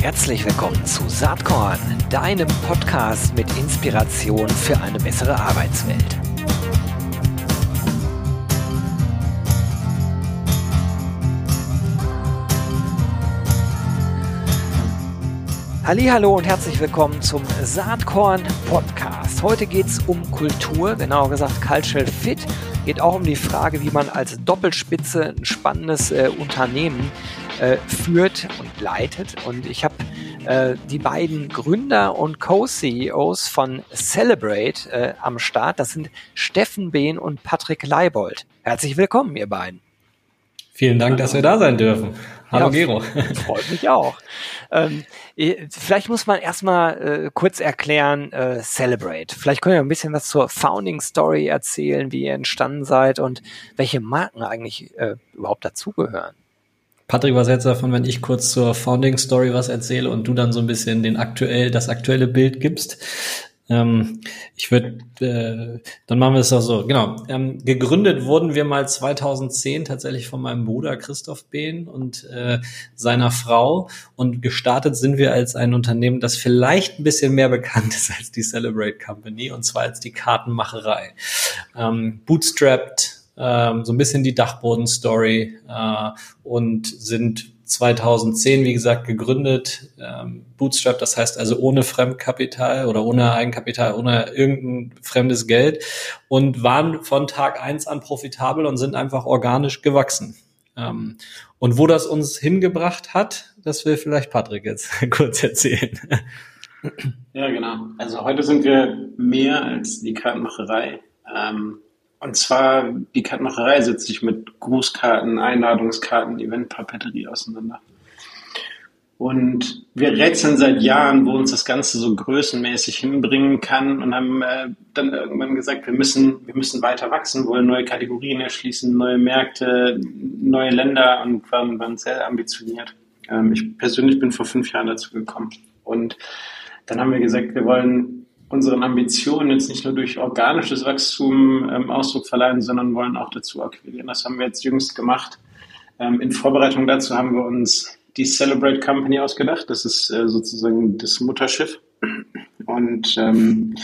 Herzlich willkommen zu Saatkorn, deinem Podcast mit Inspiration für eine bessere Arbeitswelt. Hallo und herzlich willkommen zum Saatkorn Podcast. Heute geht es um Kultur, genauer gesagt Cultural Fit. Geht auch um die Frage, wie man als Doppelspitze ein spannendes äh, Unternehmen äh, führt und leitet. Und ich habe äh, die beiden Gründer und Co-CEOs von Celebrate äh, am Start. Das sind Steffen Behn und Patrick Leibold. Herzlich willkommen, ihr beiden. Vielen Dank, dass wir da sein dürfen. Hallo ja, Gero. Freut mich auch. Ähm, vielleicht muss man erstmal äh, kurz erklären, äh, Celebrate. Vielleicht können wir ein bisschen was zur Founding Story erzählen, wie ihr entstanden seid und welche Marken eigentlich äh, überhaupt dazugehören. Patrick, hältst du davon, wenn ich kurz zur Founding Story was erzähle und du dann so ein bisschen den aktuell, das aktuelle Bild gibst? Ähm, ich würde, äh, dann machen wir es doch so. Genau. Ähm, gegründet wurden wir mal 2010 tatsächlich von meinem Bruder Christoph Behn und äh, seiner Frau. Und gestartet sind wir als ein Unternehmen, das vielleicht ein bisschen mehr bekannt ist als die Celebrate Company, und zwar als die Kartenmacherei. Ähm, bootstrapped, ähm, so ein bisschen die Dachboden-Story äh, und sind 2010, wie gesagt, gegründet, ähm, Bootstrap, das heißt also ohne Fremdkapital oder ohne Eigenkapital, ohne irgendein fremdes Geld und waren von Tag eins an profitabel und sind einfach organisch gewachsen. Ähm, und wo das uns hingebracht hat, das will vielleicht Patrick jetzt kurz erzählen. Ja, genau. Also heute sind wir mehr als die Kartenmacherei. Ähm, und zwar, die Kartenmacherei setzt sich mit Grußkarten, Einladungskarten, Eventpapeterie auseinander. Und wir rätseln seit Jahren, wo uns das Ganze so größenmäßig hinbringen kann und haben äh, dann irgendwann gesagt, wir müssen, wir müssen weiter wachsen, wollen neue Kategorien erschließen, neue Märkte, neue Länder und waren, waren sehr ambitioniert. Ähm, ich persönlich bin vor fünf Jahren dazu gekommen. Und dann haben wir gesagt, wir wollen unseren Ambitionen jetzt nicht nur durch organisches Wachstum ähm, Ausdruck verleihen, sondern wollen auch dazu akquirieren. Das haben wir jetzt jüngst gemacht. Ähm, in Vorbereitung dazu haben wir uns die Celebrate Company ausgedacht. Das ist äh, sozusagen das Mutterschiff. Und ähm,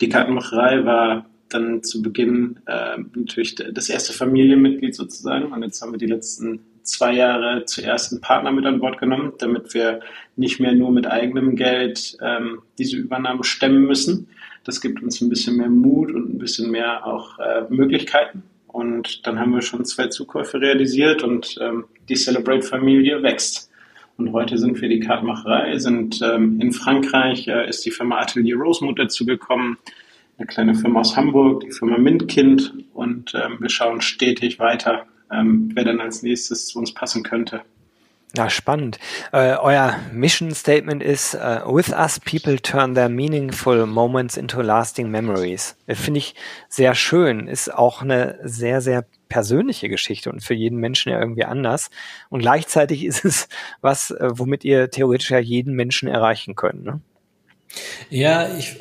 die Kartenmacherei war dann zu Beginn äh, natürlich das erste Familienmitglied sozusagen. Und jetzt haben wir die letzten zwei Jahre zuerst einen Partner mit an Bord genommen, damit wir nicht mehr nur mit eigenem Geld ähm, diese Übernahme stemmen müssen. Das gibt uns ein bisschen mehr Mut und ein bisschen mehr auch äh, Möglichkeiten. Und dann haben wir schon zwei Zukäufe realisiert und ähm, die Celebrate-Familie wächst. Und heute sind wir die Kartmacherei, sind ähm, in Frankreich, äh, ist die Firma Atelier Rosemut dazu gekommen, eine kleine Firma aus Hamburg, die Firma Mintkind und ähm, wir schauen stetig weiter ähm, wer dann als nächstes zu uns passen könnte. Ja, spannend. Äh, euer Mission Statement ist, uh, with us people turn their meaningful moments into lasting memories. Äh, finde ich sehr schön. Ist auch eine sehr, sehr persönliche Geschichte und für jeden Menschen ja irgendwie anders. Und gleichzeitig ist es was, äh, womit ihr theoretisch ja jeden Menschen erreichen könnt. Ne? Ja, ich,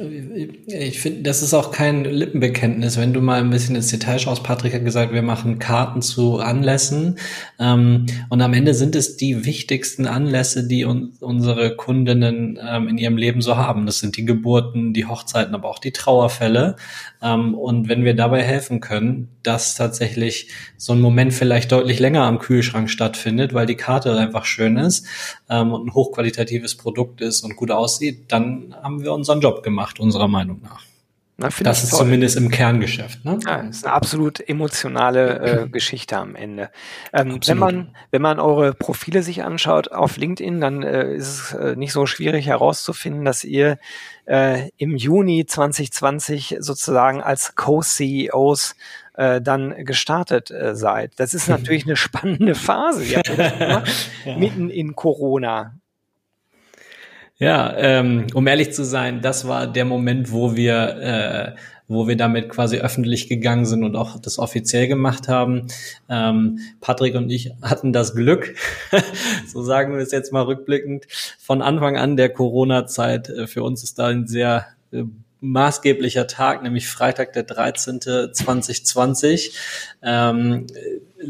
ich finde, das ist auch kein Lippenbekenntnis. Wenn du mal ein bisschen ins Detail schaust, Patrick hat gesagt, wir machen Karten zu Anlässen. Ähm, und am Ende sind es die wichtigsten Anlässe, die un unsere Kundinnen ähm, in ihrem Leben so haben. Das sind die Geburten, die Hochzeiten, aber auch die Trauerfälle. Ähm, und wenn wir dabei helfen können, dass tatsächlich so ein Moment vielleicht deutlich länger am Kühlschrank stattfindet, weil die Karte einfach schön ist ähm, und ein hochqualitatives Produkt ist und gut aussieht, dann haben wir unseren Job gemacht, unserer Meinung nach. Na, das ist toll. zumindest im Kerngeschäft. Ne? Ja, das ist eine absolut emotionale äh, Geschichte am Ende. Ähm, wenn man wenn man eure Profile sich anschaut auf LinkedIn, dann äh, ist es äh, nicht so schwierig herauszufinden, dass ihr äh, im Juni 2020 sozusagen als Co-CEOs äh, dann gestartet äh, seid. Das ist natürlich eine spannende Phase. Gemacht, ja. mitten in Corona. Ja, ähm, um ehrlich zu sein, das war der Moment, wo wir, äh, wo wir damit quasi öffentlich gegangen sind und auch das offiziell gemacht haben. Ähm, Patrick und ich hatten das Glück, so sagen wir es jetzt mal rückblickend, von Anfang an der Corona-Zeit. Äh, für uns ist da ein sehr äh, maßgeblicher Tag, nämlich Freitag der 13. 2020. Ähm,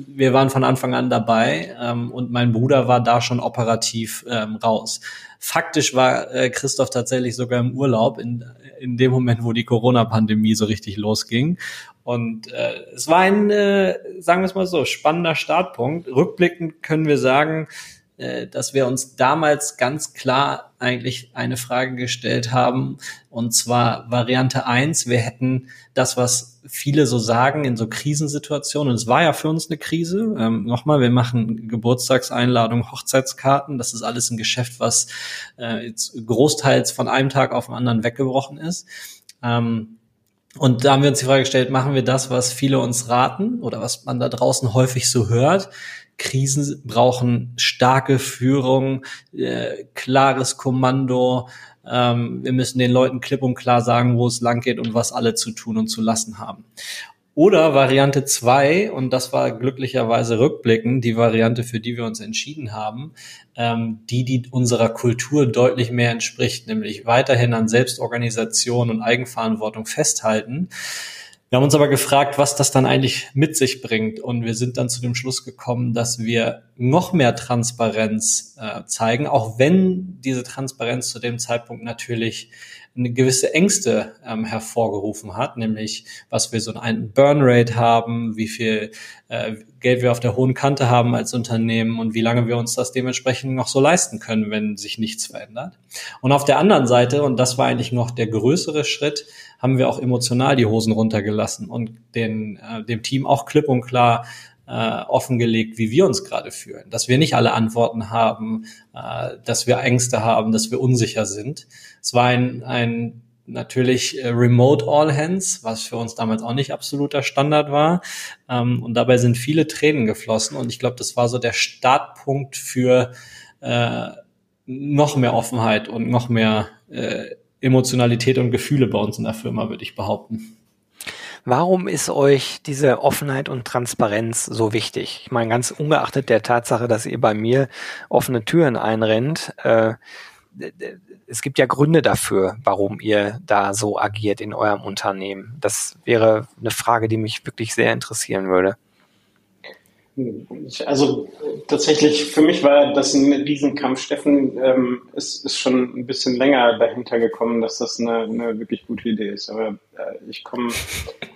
wir waren von Anfang an dabei ähm, und mein Bruder war da schon operativ ähm, raus. Faktisch war äh, Christoph tatsächlich sogar im Urlaub in, in dem Moment, wo die Corona-Pandemie so richtig losging. Und äh, es war ein, äh, sagen wir es mal so, spannender Startpunkt. Rückblickend können wir sagen, äh, dass wir uns damals ganz klar eigentlich eine Frage gestellt haben, und zwar Variante eins: wir hätten das, was viele so sagen in so Krisensituationen, und es war ja für uns eine Krise, ähm, nochmal, wir machen Geburtstagseinladungen, Hochzeitskarten, das ist alles ein Geschäft, was äh, jetzt großteils von einem Tag auf den anderen weggebrochen ist. Ähm, und da haben wir uns die Frage gestellt, machen wir das, was viele uns raten oder was man da draußen häufig so hört, Krisen brauchen starke Führung, äh, klares Kommando. Ähm, wir müssen den Leuten klipp und klar sagen, wo es lang geht und was alle zu tun und zu lassen haben. Oder Variante zwei und das war glücklicherweise rückblickend die Variante, für die wir uns entschieden haben, ähm, die, die unserer Kultur deutlich mehr entspricht, nämlich weiterhin an Selbstorganisation und Eigenverantwortung festhalten wir haben uns aber gefragt, was das dann eigentlich mit sich bringt. Und wir sind dann zu dem Schluss gekommen, dass wir noch mehr Transparenz äh, zeigen, auch wenn diese Transparenz zu dem Zeitpunkt natürlich eine gewisse Ängste ähm, hervorgerufen hat, nämlich was wir so einen Burn Rate haben, wie viel äh, Geld wir auf der hohen Kante haben als Unternehmen und wie lange wir uns das dementsprechend noch so leisten können, wenn sich nichts verändert. Und auf der anderen Seite, und das war eigentlich noch der größere Schritt, haben wir auch emotional die Hosen runtergelassen und den, äh, dem Team auch klipp und klar äh, offengelegt, wie wir uns gerade fühlen. Dass wir nicht alle Antworten haben, äh, dass wir Ängste haben, dass wir unsicher sind. Es war ein, ein natürlich äh, Remote All Hands, was für uns damals auch nicht absoluter Standard war. Ähm, und dabei sind viele Tränen geflossen. Und ich glaube, das war so der Startpunkt für äh, noch mehr Offenheit und noch mehr äh, Emotionalität und Gefühle bei uns in der Firma, würde ich behaupten. Warum ist euch diese Offenheit und Transparenz so wichtig? Ich meine, ganz ungeachtet der Tatsache, dass ihr bei mir offene Türen einrennt, äh, es gibt ja Gründe dafür, warum ihr da so agiert in eurem Unternehmen. Das wäre eine Frage, die mich wirklich sehr interessieren würde. Also tatsächlich, für mich war das ein Riesenkampf. Steffen ähm, ist, ist schon ein bisschen länger dahinter gekommen, dass das eine, eine wirklich gute Idee ist. Aber äh, ich komme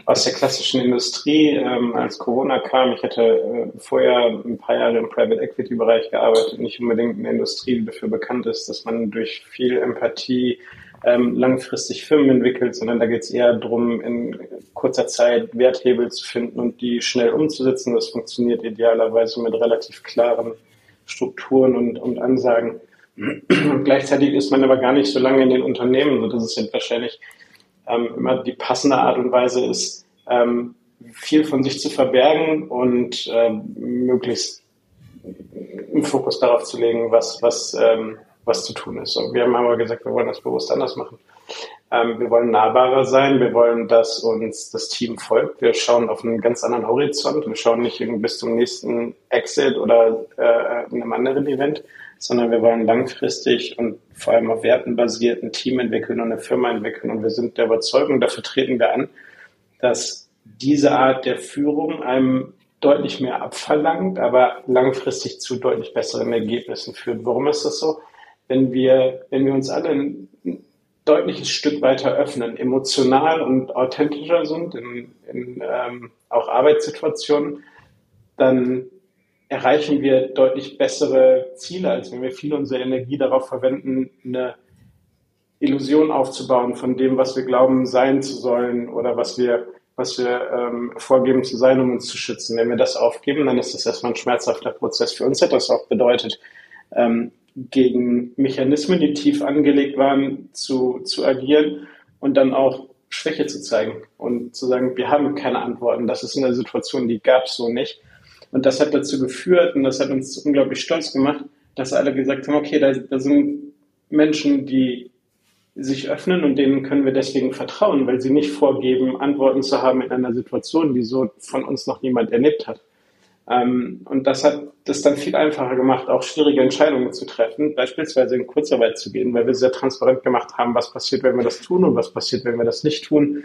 aus der klassischen Industrie. Ähm, als Corona kam, ich hatte äh, vorher ein paar Jahre im Private Equity Bereich gearbeitet, nicht unbedingt eine Industrie, die dafür bekannt ist, dass man durch viel Empathie ähm, langfristig Firmen entwickelt, sondern da geht es eher darum, in kurzer Zeit Werthebel zu finden und die schnell umzusetzen. Das funktioniert idealerweise mit relativ klaren Strukturen und, und Ansagen. gleichzeitig ist man aber gar nicht so lange in den Unternehmen, sodass es jetzt wahrscheinlich ähm, immer die passende Art und Weise ist, ähm, viel von sich zu verbergen und ähm, möglichst einen Fokus darauf zu legen, was, was ähm, was zu tun ist. Und wir haben aber gesagt, wir wollen das bewusst anders machen. Ähm, wir wollen nahbarer sein, wir wollen, dass uns das Team folgt. Wir schauen auf einen ganz anderen Horizont. Wir schauen nicht bis zum nächsten Exit oder äh, einem anderen Event, sondern wir wollen langfristig und vor allem auf Werten basiert ein Team entwickeln und eine Firma entwickeln. Und wir sind der Überzeugung, dafür treten wir an, dass diese Art der Führung einem deutlich mehr abverlangt, aber langfristig zu deutlich besseren Ergebnissen führt. Warum ist das so? Wenn wir, wenn wir uns alle ein deutliches Stück weiter öffnen, emotional und authentischer sind in, in ähm, auch Arbeitssituationen, dann erreichen wir deutlich bessere Ziele, als wenn wir viel unserer Energie darauf verwenden, eine Illusion aufzubauen von dem, was wir glauben sein zu sollen oder was wir, was wir ähm, vorgeben zu sein, um uns zu schützen. Wenn wir das aufgeben, dann ist das erstmal ein schmerzhafter Prozess. Für uns hat das auch bedeutet, ähm, gegen Mechanismen, die tief angelegt waren, zu, zu agieren und dann auch Schwäche zu zeigen und zu sagen, wir haben keine Antworten. Das ist eine Situation, die gab es so nicht. Und das hat dazu geführt und das hat uns unglaublich stolz gemacht, dass alle gesagt haben, okay, da, da sind Menschen, die sich öffnen und denen können wir deswegen vertrauen, weil sie nicht vorgeben, Antworten zu haben in einer Situation, die so von uns noch niemand erlebt hat. Ähm, und das hat das dann viel einfacher gemacht, auch schwierige Entscheidungen zu treffen, beispielsweise in Kurzarbeit zu gehen, weil wir sehr transparent gemacht haben, was passiert, wenn wir das tun und was passiert, wenn wir das nicht tun.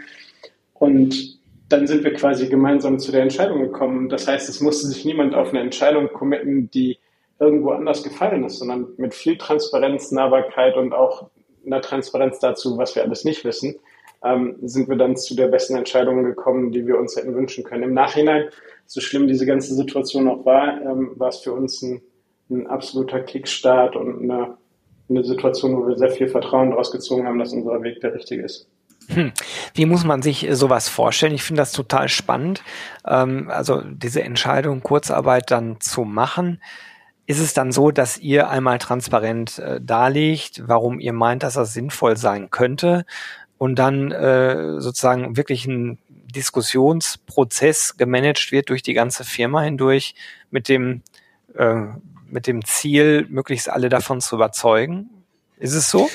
Und dann sind wir quasi gemeinsam zu der Entscheidung gekommen. Das heißt, es musste sich niemand auf eine Entscheidung committen, die irgendwo anders gefallen ist, sondern mit viel Transparenz, Nahbarkeit und auch einer Transparenz dazu, was wir alles nicht wissen, ähm, sind wir dann zu der besten Entscheidung gekommen, die wir uns hätten wünschen können. Im Nachhinein, so schlimm diese ganze Situation auch war, ähm, war es für uns ein, ein absoluter Kickstart und eine, eine Situation, wo wir sehr viel Vertrauen daraus gezogen haben, dass unser Weg der richtige ist. Hm. Wie muss man sich sowas vorstellen? Ich finde das total spannend. Ähm, also diese Entscheidung, Kurzarbeit dann zu machen. Ist es dann so, dass ihr einmal transparent äh, darlegt, warum ihr meint, dass das sinnvoll sein könnte und dann äh, sozusagen wirklich ein Diskussionsprozess gemanagt wird durch die ganze Firma hindurch mit dem, äh, mit dem Ziel, möglichst alle davon zu überzeugen? Ist es so?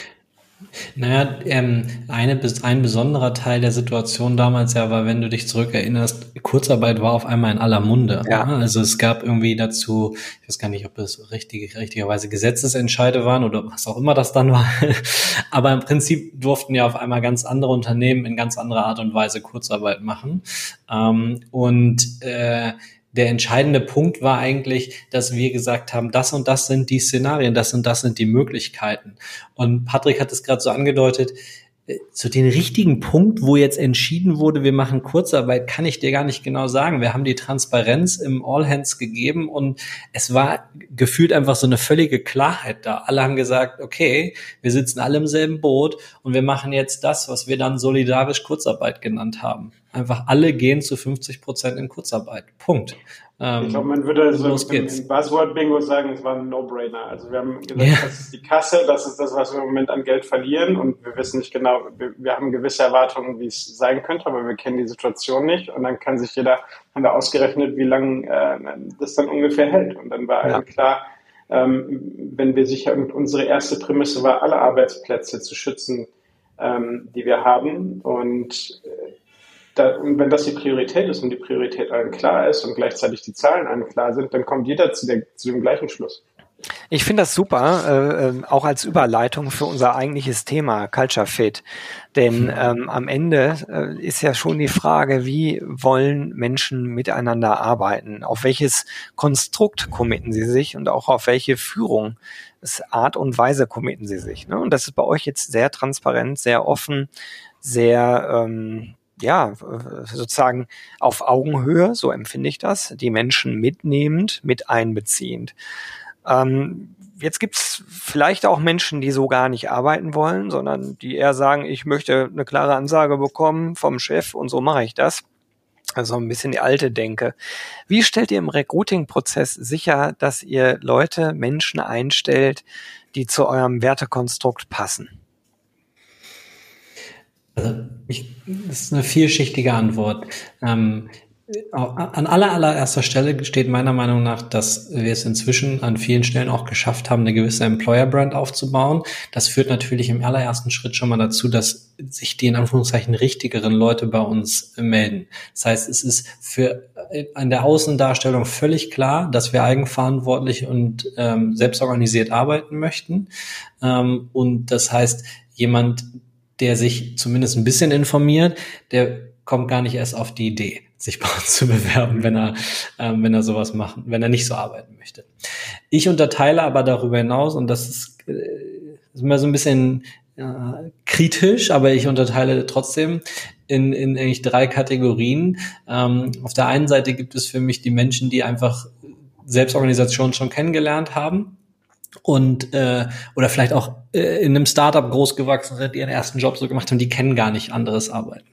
Naja, ähm, eine, ein besonderer Teil der Situation damals ja war, wenn du dich zurückerinnerst, Kurzarbeit war auf einmal in aller Munde. Ja. Also es gab irgendwie dazu, ich weiß gar nicht, ob es richtig, richtigerweise Gesetzesentscheide waren oder was auch immer das dann war. Aber im Prinzip durften ja auf einmal ganz andere Unternehmen in ganz anderer Art und Weise Kurzarbeit machen. Ähm, und äh, der entscheidende Punkt war eigentlich, dass wir gesagt haben, das und das sind die Szenarien, das und das sind die Möglichkeiten. Und Patrick hat es gerade so angedeutet, äh, zu den richtigen Punkt, wo jetzt entschieden wurde, wir machen Kurzarbeit, kann ich dir gar nicht genau sagen. Wir haben die Transparenz im All Hands gegeben und es war gefühlt einfach so eine völlige Klarheit da. Alle haben gesagt, okay, wir sitzen alle im selben Boot und wir machen jetzt das, was wir dann solidarisch Kurzarbeit genannt haben. Einfach alle gehen zu 50 Prozent in Kurzarbeit. Punkt. Ähm, ich glaube, man würde so im, im Buzzword-Bingo sagen, es war ein No-Brainer. Also wir haben gesagt, ja. das ist die Kasse, das ist das, was wir im Moment an Geld verlieren und wir wissen nicht genau, wir, wir haben gewisse Erwartungen, wie es sein könnte, aber wir kennen die Situation nicht und dann kann sich jeder, haben wir ausgerechnet, wie lange äh, das dann ungefähr hält. Und dann war ja. allen klar, ähm, wenn wir sicher, und unsere erste Prämisse war, alle Arbeitsplätze zu schützen, ähm, die wir haben und äh, da, und wenn das die Priorität ist und die Priorität allen klar ist und gleichzeitig die Zahlen allen klar sind, dann kommt jeder zu, der, zu dem gleichen Schluss. Ich finde das super, äh, ähm, auch als Überleitung für unser eigentliches Thema Culture Fit. Denn mhm. ähm, am Ende äh, ist ja schon die Frage, wie wollen Menschen miteinander arbeiten? Auf welches Konstrukt committen sie sich und auch auf welche Führung? Art und Weise committen sie sich. Ne? Und das ist bei euch jetzt sehr transparent, sehr offen, sehr ähm, ja, sozusagen auf Augenhöhe, so empfinde ich das, die Menschen mitnehmend, mit einbeziehend. Ähm, jetzt gibt's vielleicht auch Menschen, die so gar nicht arbeiten wollen, sondern die eher sagen, ich möchte eine klare Ansage bekommen vom Chef und so mache ich das. Also ein bisschen die alte Denke. Wie stellt ihr im Recruiting-Prozess sicher, dass ihr Leute, Menschen einstellt, die zu eurem Wertekonstrukt passen? Also ich, das ist eine vielschichtige Antwort. Ähm, an aller, allererster Stelle steht meiner Meinung nach, dass wir es inzwischen an vielen Stellen auch geschafft haben, eine gewisse Employer-Brand aufzubauen. Das führt natürlich im allerersten Schritt schon mal dazu, dass sich die in Anführungszeichen richtigeren Leute bei uns melden. Das heißt, es ist für an der Außendarstellung völlig klar, dass wir eigenverantwortlich und ähm, selbstorganisiert arbeiten möchten. Ähm, und das heißt, jemand, der sich zumindest ein bisschen informiert, der kommt gar nicht erst auf die Idee, sich bei uns zu bewerben, wenn er, ähm, wenn er sowas machen, wenn er nicht so arbeiten möchte. Ich unterteile aber darüber hinaus, und das ist, äh, ist immer so ein bisschen äh, kritisch, aber ich unterteile trotzdem in, in eigentlich drei Kategorien. Ähm, auf der einen Seite gibt es für mich die Menschen, die einfach Selbstorganisation schon kennengelernt haben und äh, oder vielleicht auch äh, in einem Startup großgewachsen sind, die ihren ersten Job so gemacht haben, die kennen gar nicht anderes Arbeiten.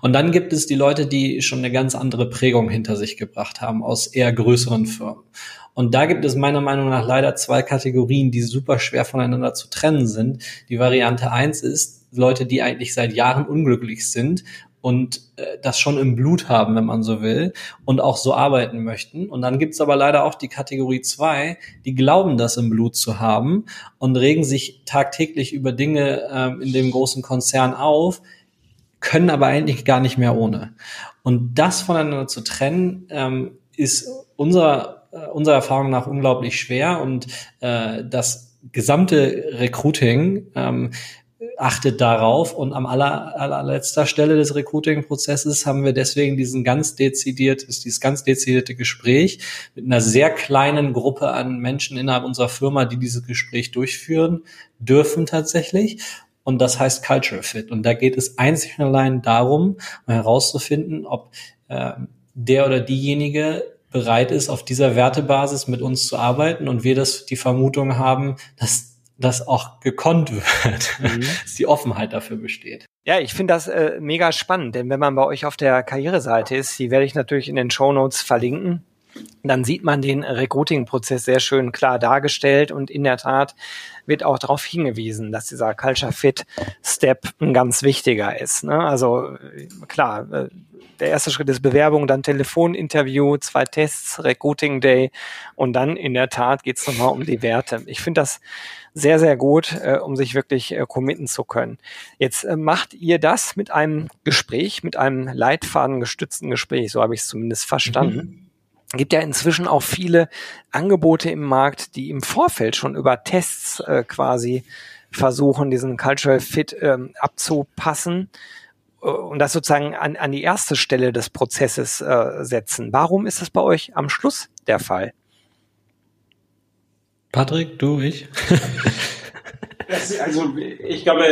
Und dann gibt es die Leute, die schon eine ganz andere Prägung hinter sich gebracht haben aus eher größeren Firmen. Und da gibt es meiner Meinung nach leider zwei Kategorien, die super schwer voneinander zu trennen sind. Die Variante eins ist Leute, die eigentlich seit Jahren unglücklich sind und äh, das schon im Blut haben, wenn man so will, und auch so arbeiten möchten. Und dann gibt's aber leider auch die Kategorie zwei, die glauben, das im Blut zu haben und regen sich tagtäglich über Dinge ähm, in dem großen Konzern auf, können aber eigentlich gar nicht mehr ohne. Und das voneinander zu trennen, ähm, ist unser, äh, unserer Erfahrung nach unglaublich schwer und äh, das gesamte Recruiting ähm, achtet darauf und am aller, allerletzter Stelle des Recruiting-Prozesses haben wir deswegen diesen ganz dezidiert, dieses ganz dezidierte Gespräch mit einer sehr kleinen Gruppe an Menschen innerhalb unserer Firma, die dieses Gespräch durchführen dürfen tatsächlich. Und das heißt Culture Fit. Und da geht es einzig und allein darum, herauszufinden, ob äh, der oder diejenige bereit ist, auf dieser Wertebasis mit uns zu arbeiten und wir das die Vermutung haben, dass das auch gekonnt wird, mhm. dass die Offenheit dafür besteht. Ja, ich finde das äh, mega spannend, denn wenn man bei euch auf der Karriereseite ist, die werde ich natürlich in den Show Notes verlinken, dann sieht man den Recruiting-Prozess sehr schön klar dargestellt und in der Tat wird auch darauf hingewiesen, dass dieser Culture Fit Step ein ganz wichtiger ist. Ne? Also klar, äh, der erste Schritt ist Bewerbung, dann Telefoninterview, zwei Tests, Recruiting Day und dann in der Tat geht es nochmal um die Werte. Ich finde das sehr, sehr gut, äh, um sich wirklich äh, committen zu können. Jetzt äh, macht ihr das mit einem Gespräch, mit einem leitfadengestützten Gespräch, so habe ich es zumindest verstanden. Mhm gibt ja inzwischen auch viele Angebote im Markt, die im Vorfeld schon über Tests äh, quasi versuchen, diesen Cultural Fit ähm, abzupassen äh, und das sozusagen an, an die erste Stelle des Prozesses äh, setzen. Warum ist das bei euch am Schluss der Fall? Patrick, du, ich? also ich glaube,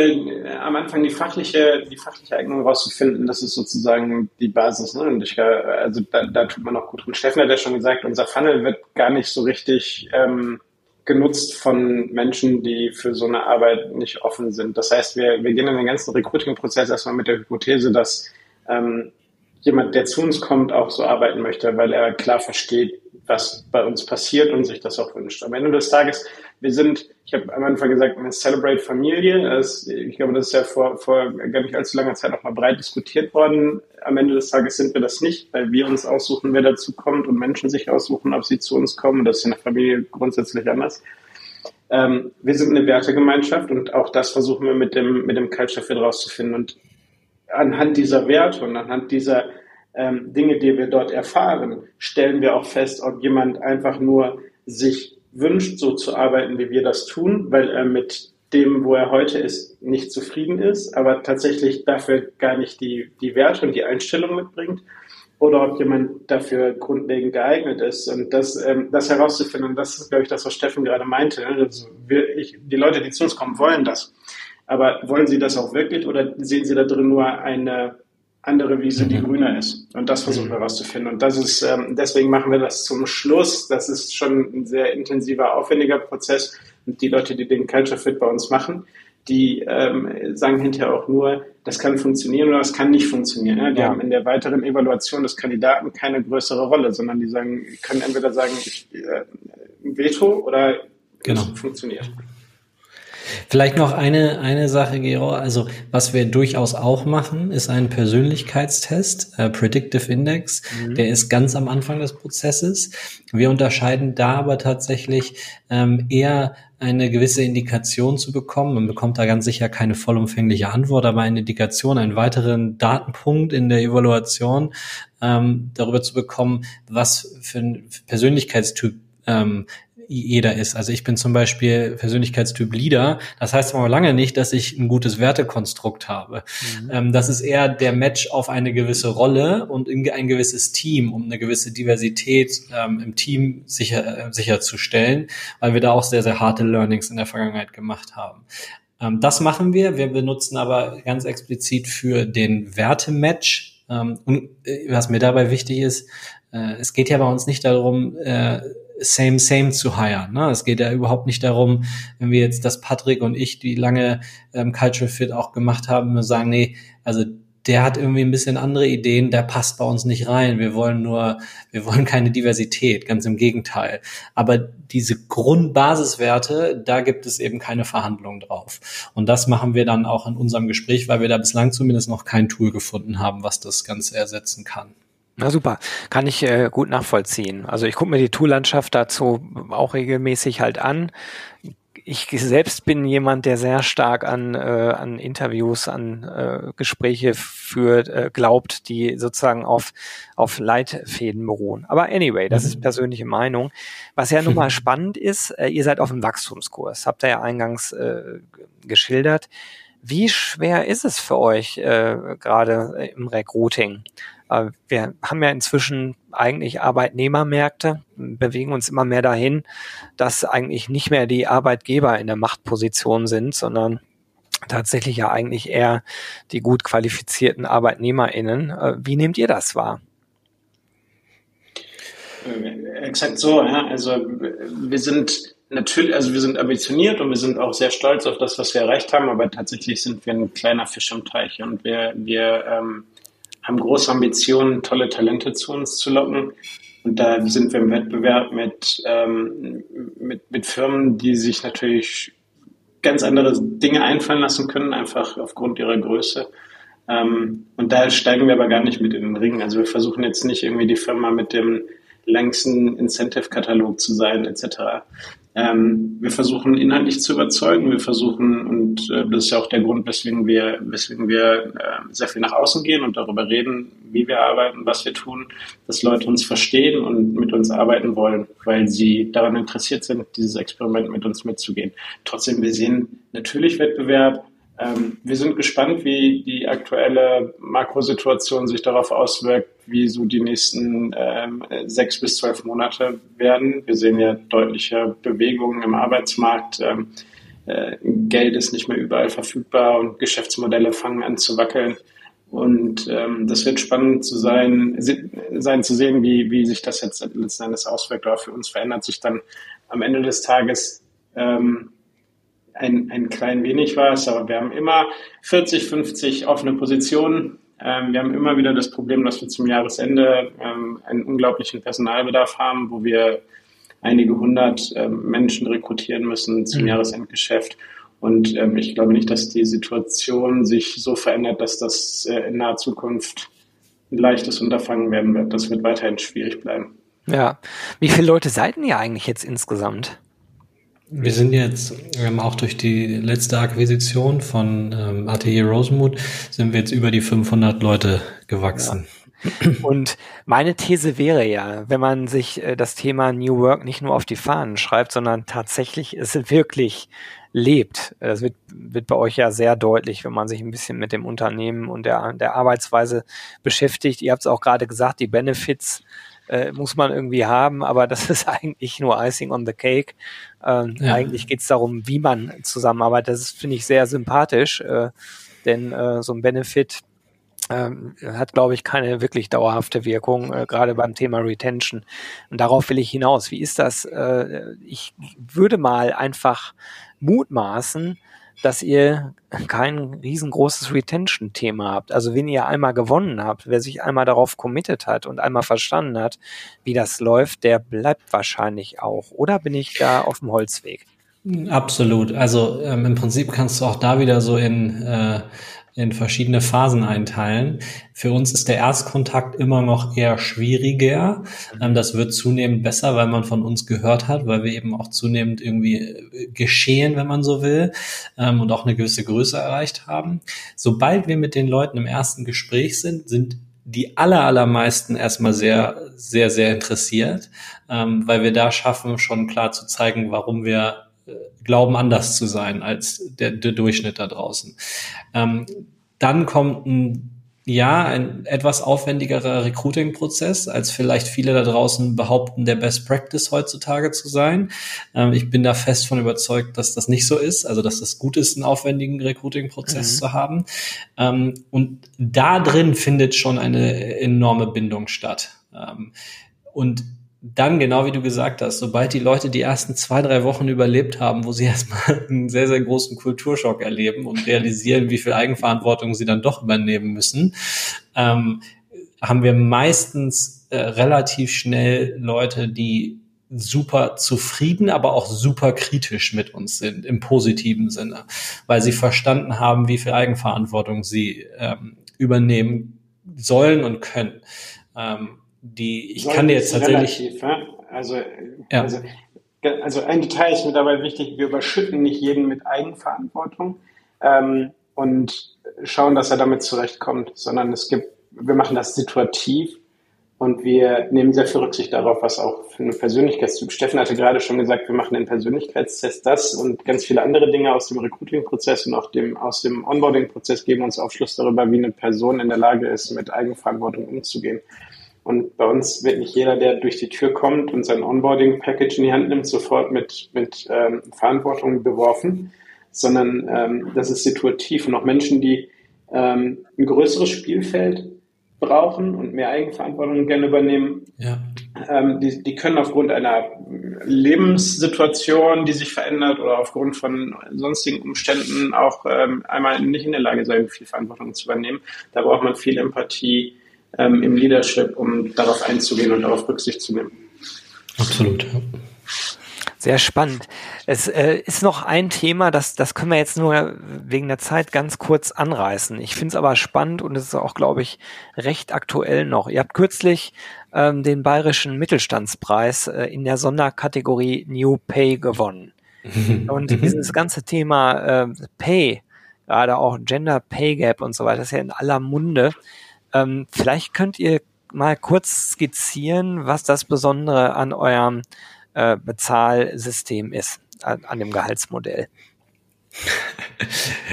am Anfang die fachliche, die fachliche Eignung rauszufinden, das ist sozusagen die Basis. Ne? Und ich, also da, da tut man auch gut drin. Steffen hat ja schon gesagt, unser Funnel wird gar nicht so richtig ähm, genutzt von Menschen, die für so eine Arbeit nicht offen sind. Das heißt, wir, wir gehen in den ganzen Recruiting-Prozess erstmal mit der Hypothese, dass ähm, jemand, der zu uns kommt, auch so arbeiten möchte, weil er klar versteht, was bei uns passiert und sich das auch wünscht. Am Ende des Tages, wir sind, ich habe am Anfang gesagt, eine Celebrate Familie. Ich glaube, das ist ja vor, vor gar nicht allzu langer Zeit auch mal breit diskutiert worden. Am Ende des Tages sind wir das nicht, weil wir uns aussuchen, wer dazu kommt und Menschen sich aussuchen, ob sie zu uns kommen. Das ist in der Familie grundsätzlich anders. Ähm, wir sind eine Wertegemeinschaft und auch das versuchen wir mit dem, mit dem Culture Fit rauszufinden. Und anhand dieser Werte und anhand dieser ähm, Dinge, die wir dort erfahren, stellen wir auch fest, ob jemand einfach nur sich wünscht, so zu arbeiten, wie wir das tun, weil er mit dem, wo er heute ist, nicht zufrieden ist, aber tatsächlich dafür gar nicht die, die Werte und die Einstellung mitbringt, oder ob jemand dafür grundlegend geeignet ist. Und das, ähm, das herauszufinden, das ist, glaube ich, das, was Steffen gerade meinte. Also wir, ich, die Leute, die zu uns kommen, wollen das. Aber wollen sie das auch wirklich oder sehen sie da drin nur eine andere Wiese, die mhm. grüner ist? Und das versuchen wir rauszufinden. Und das ist, ähm, deswegen machen wir das zum Schluss. Das ist schon ein sehr intensiver, aufwendiger Prozess. Und die Leute, die den Culture Fit bei uns machen, die ähm, sagen hinterher auch nur, das kann funktionieren oder das kann nicht funktionieren. Ja? Die ja. haben in der weiteren Evaluation des Kandidaten keine größere Rolle, sondern die sagen, können entweder sagen, ich, äh, Veto oder genau. es funktioniert. Vielleicht noch eine, eine Sache, Gero. Also, was wir durchaus auch machen, ist ein Persönlichkeitstest, äh, Predictive Index. Mhm. Der ist ganz am Anfang des Prozesses. Wir unterscheiden da aber tatsächlich ähm, eher eine gewisse Indikation zu bekommen. Man bekommt da ganz sicher keine vollumfängliche Antwort, aber eine Indikation, einen weiteren Datenpunkt in der Evaluation ähm, darüber zu bekommen, was für ein Persönlichkeitstyp ähm, jeder ist. Also ich bin zum Beispiel Persönlichkeitstyp Leader. Das heißt aber lange nicht, dass ich ein gutes Wertekonstrukt habe. Mhm. Ähm, das ist eher der Match auf eine gewisse Rolle und in ein gewisses Team, um eine gewisse Diversität ähm, im Team sicher, äh, sicherzustellen, weil wir da auch sehr, sehr harte Learnings in der Vergangenheit gemacht haben. Ähm, das machen wir. Wir benutzen aber ganz explizit für den Wertematch. Und äh, was mir dabei wichtig ist, äh, es geht ja bei uns nicht darum, äh, same, same zu hire. Ne? Es geht ja überhaupt nicht darum, wenn wir jetzt das Patrick und ich, die lange ähm, Cultural Fit auch gemacht haben, wir sagen, nee, also der hat irgendwie ein bisschen andere Ideen, der passt bei uns nicht rein. Wir wollen nur, wir wollen keine Diversität, ganz im Gegenteil. Aber diese Grundbasiswerte, da gibt es eben keine Verhandlungen drauf. Und das machen wir dann auch in unserem Gespräch, weil wir da bislang zumindest noch kein Tool gefunden haben, was das Ganze ersetzen kann. Na super, kann ich äh, gut nachvollziehen. Also ich gucke mir die Toollandschaft dazu auch regelmäßig halt an. ich selbst bin jemand, der sehr stark an, äh, an Interviews, an äh, Gespräche führt, äh, glaubt, die sozusagen auf, auf Leitfäden beruhen. Aber anyway, das ist mhm. persönliche Meinung. Was ja nun mal spannend ist, äh, ihr seid auf dem Wachstumskurs, habt ihr ja eingangs äh, geschildert. Wie schwer ist es für euch äh, gerade im Recruiting? Wir haben ja inzwischen eigentlich Arbeitnehmermärkte, bewegen uns immer mehr dahin, dass eigentlich nicht mehr die Arbeitgeber in der Machtposition sind, sondern tatsächlich ja eigentlich eher die gut qualifizierten ArbeitnehmerInnen. Äh, wie nehmt ihr das wahr? Exakt so, ja. Also wir sind natürlich, also wir sind ambitioniert und wir sind auch sehr stolz auf das, was wir erreicht haben, aber tatsächlich sind wir ein kleiner Fisch im Teich und wir, wir ähm, haben große Ambitionen, tolle Talente zu uns zu locken. Und da sind wir im Wettbewerb mit, ähm, mit, mit Firmen, die sich natürlich ganz andere Dinge einfallen lassen können, einfach aufgrund ihrer Größe. Ähm, und da steigen wir aber gar nicht mit in den Ring. Also wir versuchen jetzt nicht irgendwie die Firma mit dem längsten Incentive-Katalog zu sein, etc. Ähm, wir versuchen inhaltlich zu überzeugen. Wir versuchen, und äh, das ist ja auch der Grund, weswegen wir, weswegen wir äh, sehr viel nach außen gehen und darüber reden, wie wir arbeiten, was wir tun, dass Leute uns verstehen und mit uns arbeiten wollen, weil sie daran interessiert sind, dieses Experiment mit uns mitzugehen. Trotzdem, wir sehen natürlich Wettbewerb, ähm, wir sind gespannt, wie die aktuelle Makrosituation sich darauf auswirkt, wie so die nächsten ähm, sechs bis zwölf Monate werden. Wir sehen ja deutliche Bewegungen im Arbeitsmarkt. Ähm, äh, Geld ist nicht mehr überall verfügbar und Geschäftsmodelle fangen an zu wackeln. Und ähm, das wird spannend zu sein, sein zu sehen, wie, wie sich das jetzt letzten Endes auswirkt. Aber für uns verändert sich dann am Ende des Tages ähm, ein, ein klein wenig was, aber wir haben immer 40, 50 offene Positionen. Ähm, wir haben immer wieder das Problem, dass wir zum Jahresende ähm, einen unglaublichen Personalbedarf haben, wo wir einige hundert ähm, Menschen rekrutieren müssen zum mhm. Jahresendgeschäft. Und ähm, ich glaube nicht, dass die Situation sich so verändert, dass das äh, in naher Zukunft ein leichtes Unterfangen werden wird. Das wird weiterhin schwierig bleiben. Ja. Wie viele Leute seid ihr eigentlich jetzt insgesamt? Wir sind jetzt ähm, auch durch die letzte Akquisition von ähm, Atelier Rosenmut sind wir jetzt über die 500 Leute gewachsen. Ja. Und meine These wäre ja, wenn man sich äh, das Thema New Work nicht nur auf die Fahnen schreibt, sondern tatsächlich es wirklich lebt. Das wird, wird bei euch ja sehr deutlich, wenn man sich ein bisschen mit dem Unternehmen und der, der Arbeitsweise beschäftigt. Ihr habt es auch gerade gesagt, die Benefits äh, muss man irgendwie haben, aber das ist eigentlich nur Icing on the Cake. Ähm, ja. Eigentlich geht es darum, wie man zusammenarbeitet. Das finde ich sehr sympathisch, äh, denn äh, so ein Benefit ähm, hat, glaube ich, keine wirklich dauerhafte Wirkung, äh, gerade beim Thema Retention. Und darauf will ich hinaus. Wie ist das? Äh, ich würde mal einfach mutmaßen, dass ihr kein riesengroßes Retention-Thema habt. Also wenn ihr einmal gewonnen habt, wer sich einmal darauf committed hat und einmal verstanden hat, wie das läuft, der bleibt wahrscheinlich auch. Oder bin ich da auf dem Holzweg? Absolut. Also ähm, im Prinzip kannst du auch da wieder so in äh, in verschiedene Phasen einteilen. Für uns ist der Erstkontakt immer noch eher schwieriger. Ähm, das wird zunehmend besser, weil man von uns gehört hat, weil wir eben auch zunehmend irgendwie äh, geschehen, wenn man so will, ähm, und auch eine gewisse Größe erreicht haben. Sobald wir mit den Leuten im ersten Gespräch sind, sind die aller, allermeisten erstmal sehr, sehr, sehr interessiert, ähm, weil wir da schaffen, schon klar zu zeigen, warum wir glauben, anders zu sein als der, der Durchschnitt da draußen. Ähm, dann kommt ein ja, ein etwas aufwendigerer Recruiting-Prozess, als vielleicht viele da draußen behaupten, der Best Practice heutzutage zu sein. Ähm, ich bin da fest von überzeugt, dass das nicht so ist, also dass das gut ist, einen aufwendigen Recruiting-Prozess mhm. zu haben. Ähm, und da drin findet schon eine enorme Bindung statt. Ähm, und dann, genau wie du gesagt hast, sobald die Leute die ersten zwei, drei Wochen überlebt haben, wo sie erstmal einen sehr, sehr großen Kulturschock erleben und realisieren, wie viel Eigenverantwortung sie dann doch übernehmen müssen, ähm, haben wir meistens äh, relativ schnell Leute, die super zufrieden, aber auch super kritisch mit uns sind, im positiven Sinne, weil sie verstanden haben, wie viel Eigenverantwortung sie ähm, übernehmen sollen und können. Ähm, die, ich kann dir jetzt tatsächlich. Relativ, ja? Also, ja. also also ein Detail ist mir dabei wichtig, wir überschütten nicht jeden mit Eigenverantwortung ähm, und schauen, dass er damit zurechtkommt, sondern es gibt, wir machen das situativ und wir nehmen sehr viel Rücksicht darauf, was auch für eine Persönlichkeitstyp. Steffen hatte gerade schon gesagt, wir machen den Persönlichkeitstest. Das und ganz viele andere Dinge aus dem Recruiting-Prozess und auch dem, aus dem Onboarding-Prozess geben uns Aufschluss darüber, wie eine Person in der Lage ist, mit Eigenverantwortung umzugehen. Und bei uns wird nicht jeder, der durch die Tür kommt und sein Onboarding-Package in die Hand nimmt, sofort mit, mit ähm, Verantwortung beworfen, sondern ähm, das ist situativ. Und auch Menschen, die ähm, ein größeres Spielfeld brauchen und mehr Eigenverantwortung gerne übernehmen, ja. ähm, die, die können aufgrund einer Lebenssituation, die sich verändert oder aufgrund von sonstigen Umständen auch ähm, einmal nicht in der Lage sein, viel Verantwortung zu übernehmen. Da braucht man viel Empathie ähm, im Leadership, um darauf einzugehen und darauf Rücksicht zu nehmen. Absolut. Ja. Sehr spannend. Es äh, ist noch ein Thema, das, das können wir jetzt nur wegen der Zeit ganz kurz anreißen. Ich finde es aber spannend und es ist auch, glaube ich, recht aktuell noch. Ihr habt kürzlich ähm, den Bayerischen Mittelstandspreis äh, in der Sonderkategorie New Pay gewonnen. und dieses ganze Thema äh, Pay, gerade auch Gender Pay Gap und so weiter, ist ja in aller Munde. Ähm, vielleicht könnt ihr mal kurz skizzieren, was das Besondere an eurem äh, Bezahlsystem ist, an, an dem Gehaltsmodell.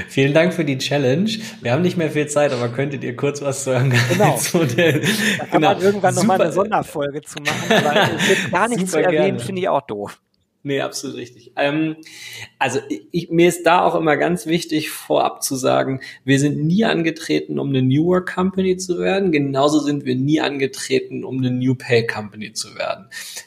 Vielen Dank für die Challenge. Wir haben nicht mehr viel Zeit, aber könntet ihr kurz was zu eurem genau. Gehaltsmodell? Da kann genau. man irgendwann nochmal eine Sonderfolge zu machen, aber gar nichts zu erwähnen, finde ich auch doof. Nee, absolut richtig. Ähm, also ich, mir ist da auch immer ganz wichtig, vorab zu sagen, wir sind nie angetreten, um eine New Work Company zu werden. Genauso sind wir nie angetreten, um eine New Pay Company zu werden.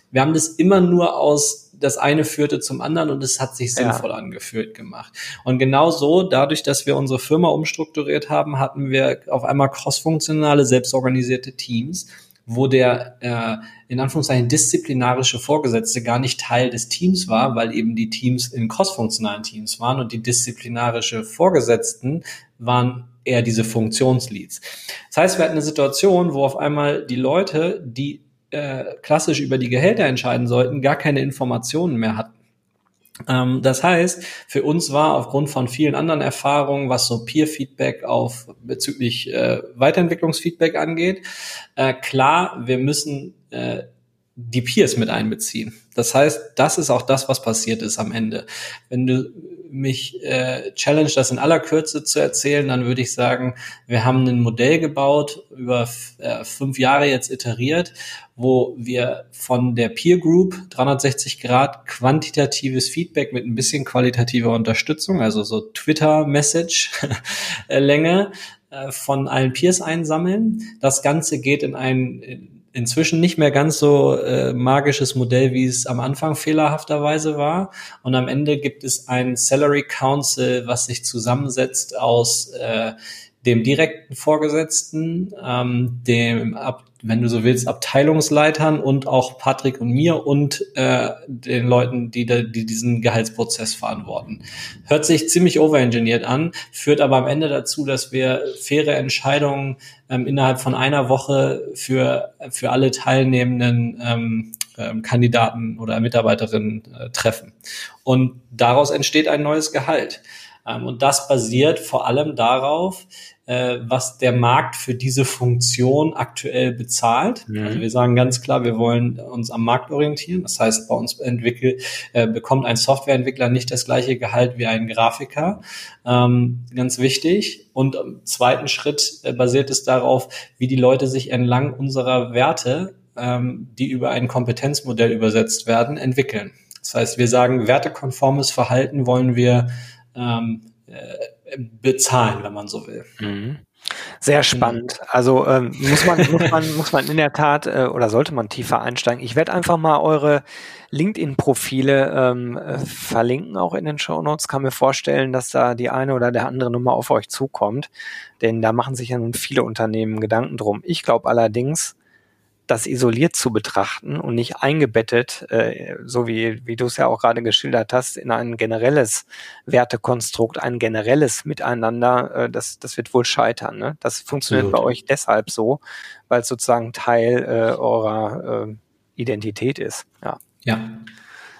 Wir haben das immer nur aus das eine führte zum anderen und es hat sich sinnvoll ja. angefühlt gemacht. Und genau so, dadurch, dass wir unsere Firma umstrukturiert haben, hatten wir auf einmal crossfunktionale, selbstorganisierte Teams wo der äh, in Anführungszeichen disziplinarische Vorgesetzte gar nicht Teil des Teams war, weil eben die Teams in crossfunktionalen Teams waren und die disziplinarische Vorgesetzten waren eher diese Funktionsleads. Das heißt, wir hatten eine Situation, wo auf einmal die Leute, die äh, klassisch über die Gehälter entscheiden sollten, gar keine Informationen mehr hatten. Ähm, das heißt, für uns war aufgrund von vielen anderen Erfahrungen, was so Peer-Feedback auf bezüglich äh, Weiterentwicklungsfeedback angeht, äh, klar, wir müssen äh, die Peers mit einbeziehen. Das heißt, das ist auch das, was passiert ist am Ende. Wenn du mich äh, challenge, das in aller Kürze zu erzählen, dann würde ich sagen, wir haben ein Modell gebaut, über äh, fünf Jahre jetzt iteriert, wo wir von der Peer Group 360 Grad quantitatives Feedback mit ein bisschen qualitativer Unterstützung, also so Twitter-Message-Länge äh, von allen Peers einsammeln. Das Ganze geht in ein inzwischen nicht mehr ganz so äh, magisches Modell, wie es am Anfang fehlerhafterweise war. Und am Ende gibt es ein Salary Council, was sich zusammensetzt aus äh, dem direkten Vorgesetzten, ähm, dem, ab, wenn du so willst, Abteilungsleitern und auch Patrick und mir und äh, den Leuten, die, die diesen Gehaltsprozess verantworten. Hört sich ziemlich overengineert an, führt aber am Ende dazu, dass wir faire Entscheidungen ähm, innerhalb von einer Woche für, für alle teilnehmenden ähm, ähm, Kandidaten oder Mitarbeiterinnen äh, treffen. Und daraus entsteht ein neues Gehalt. Ähm, und das basiert vor allem darauf, äh, was der Markt für diese Funktion aktuell bezahlt. Mhm. Also wir sagen ganz klar, wir wollen uns am Markt orientieren. Das heißt, bei uns entwickelt, äh, bekommt ein Softwareentwickler nicht das gleiche Gehalt wie ein Grafiker. Ähm, ganz wichtig. Und im zweiten Schritt äh, basiert es darauf, wie die Leute sich entlang unserer Werte, ähm, die über ein Kompetenzmodell übersetzt werden, entwickeln. Das heißt, wir sagen, wertekonformes Verhalten wollen wir ähm, äh, bezahlen, wenn man so will. Mhm. Sehr genau. spannend. Also ähm, muss man muss man muss man in der Tat äh, oder sollte man tiefer einsteigen. Ich werde einfach mal eure LinkedIn-Profile ähm, äh, verlinken auch in den Show Notes. Kann mir vorstellen, dass da die eine oder der andere Nummer auf euch zukommt, denn da machen sich ja nun viele Unternehmen Gedanken drum. Ich glaube allerdings, das isoliert zu betrachten und nicht eingebettet, äh, so wie, wie du es ja auch gerade geschildert hast, in ein generelles Wertekonstrukt, ein generelles Miteinander, äh, das, das wird wohl scheitern. Ne? Das funktioniert Absolut. bei euch deshalb so, weil es sozusagen Teil äh, eurer äh, Identität ist. Ja. Ja.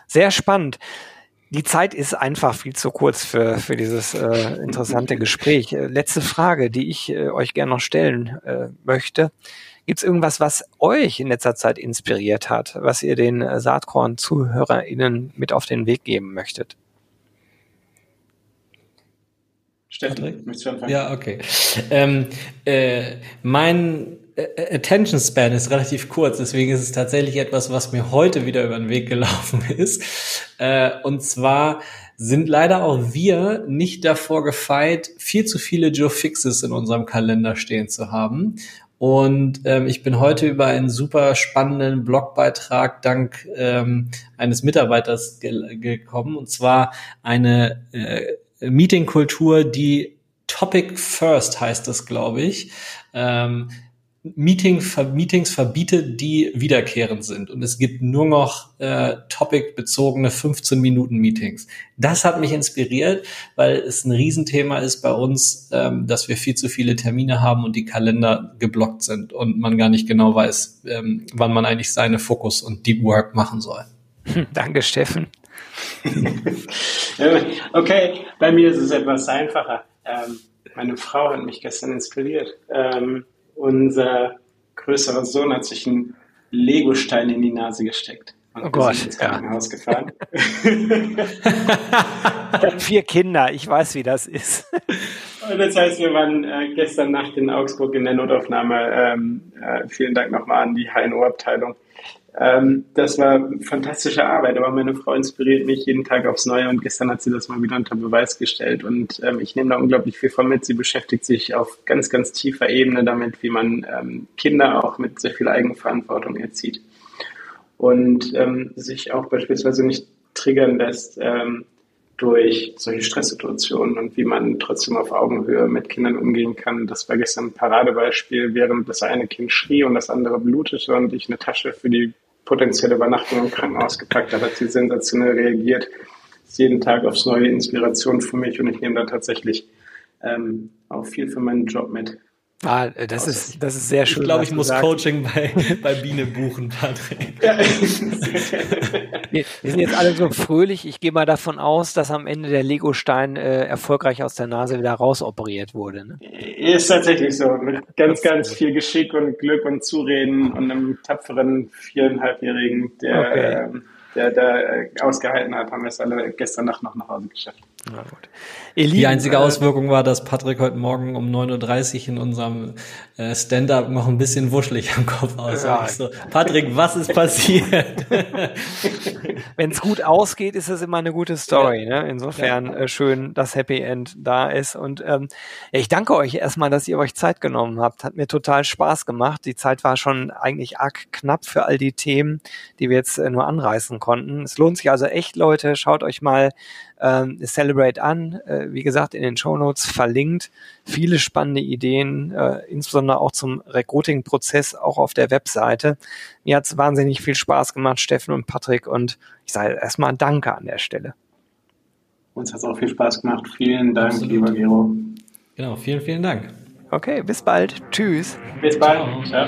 Sehr spannend. Die Zeit ist einfach viel zu kurz für, für dieses äh, interessante Gespräch. Äh, letzte Frage, die ich äh, euch gerne noch stellen äh, möchte. Gibt es irgendwas, was euch in letzter Zeit inspiriert hat, was ihr den äh, Saatkorn-ZuhörerInnen mit auf den Weg geben möchtet? Steffen, möchtest du anfangen? Ja, okay. Ähm, äh, mein äh, Attention Span ist relativ kurz, deswegen ist es tatsächlich etwas, was mir heute wieder über den Weg gelaufen ist. Äh, und zwar sind leider auch wir nicht davor gefeit, viel zu viele Joe Fixes in unserem Kalender stehen zu haben. Und ähm, ich bin heute über einen super spannenden Blogbeitrag dank ähm, eines Mitarbeiters ge gekommen, und zwar eine äh, Meetingkultur, die Topic First heißt das, glaube ich. Ähm, Meeting, Meetings verbietet, die wiederkehrend sind. Und es gibt nur noch äh, topic-bezogene 15-Minuten-Meetings. Das hat mich inspiriert, weil es ein Riesenthema ist bei uns, ähm, dass wir viel zu viele Termine haben und die Kalender geblockt sind und man gar nicht genau weiß, ähm, wann man eigentlich seine Fokus und Deep Work machen soll. Danke, Steffen. okay, bei mir ist es etwas einfacher. Ähm, meine Frau hat mich gestern inspiriert. Ähm, unser größerer Sohn hat sich einen Legostein in die Nase gesteckt. Und oh Gott, ins Krankenhaus ja. gefahren. Vier Kinder, ich weiß, wie das ist. Und das heißt, wir waren äh, gestern Nacht in Augsburg in der Notaufnahme. Ähm, äh, vielen Dank nochmal an die HNO-Abteilung. Ähm, das war fantastische Arbeit, aber meine Frau inspiriert mich jeden Tag aufs Neue und gestern hat sie das mal wieder unter Beweis gestellt und ähm, ich nehme da unglaublich viel von mit. Sie beschäftigt sich auf ganz, ganz tiefer Ebene damit, wie man ähm, Kinder auch mit sehr viel Eigenverantwortung erzieht und ähm, sich auch beispielsweise nicht triggern lässt ähm, durch solche Stresssituationen und wie man trotzdem auf Augenhöhe mit Kindern umgehen kann. Das war gestern ein Paradebeispiel, während das eine Kind schrie und das andere blutete und ich eine Tasche für die potenzielle Übernachtung im Krankenhaus gepackt. Da hat sie sensationell reagiert. ist jeden Tag aufs neue Inspiration für mich und ich nehme da tatsächlich ähm, auch viel für meinen Job mit. Ah, das ist, das ist sehr schön. Ich glaube, ich muss sagst. Coaching bei, bei Biene buchen, Patrick. Wir, sind jetzt alle so fröhlich. Ich gehe mal davon aus, dass am Ende der Lego-Stein äh, erfolgreich aus der Nase wieder rausoperiert wurde. Ne? Ist tatsächlich so. Mit ganz, ganz viel Geschick und Glück und Zureden und einem tapferen viereinhalbjährigen, der, okay. äh, der da äh, ausgehalten hat, haben wir es alle gestern Nacht noch nach Hause geschafft. Na gut. Lieben, die einzige äh, Auswirkung war, dass Patrick heute Morgen um 9.30 Uhr in unserem äh, Stand-up noch ein bisschen wuschelig am Kopf aussah. Ja. So, Patrick, was ist passiert? Wenn es gut ausgeht, ist es immer eine gute Story. Ja. Ne? Insofern ja. äh, schön, dass Happy End da ist. Und ähm, ich danke euch erstmal, dass ihr euch Zeit genommen habt. Hat mir total Spaß gemacht. Die Zeit war schon eigentlich arg knapp für all die Themen, die wir jetzt äh, nur anreißen konnten. Es lohnt sich also echt, Leute. Schaut euch mal ähm, Celebrate an. Äh, wie gesagt, in den Show Notes verlinkt. Viele spannende Ideen, äh, insbesondere auch zum Recruiting-Prozess, auch auf der Webseite. Mir hat es wahnsinnig viel Spaß gemacht, Steffen und Patrick, und ich sage erstmal Danke an der Stelle. Uns hat es auch viel Spaß gemacht. Vielen Dank, Absolut. lieber Gero. Genau, vielen, vielen Dank. Okay, bis bald. Tschüss. Bis bald. Ciao.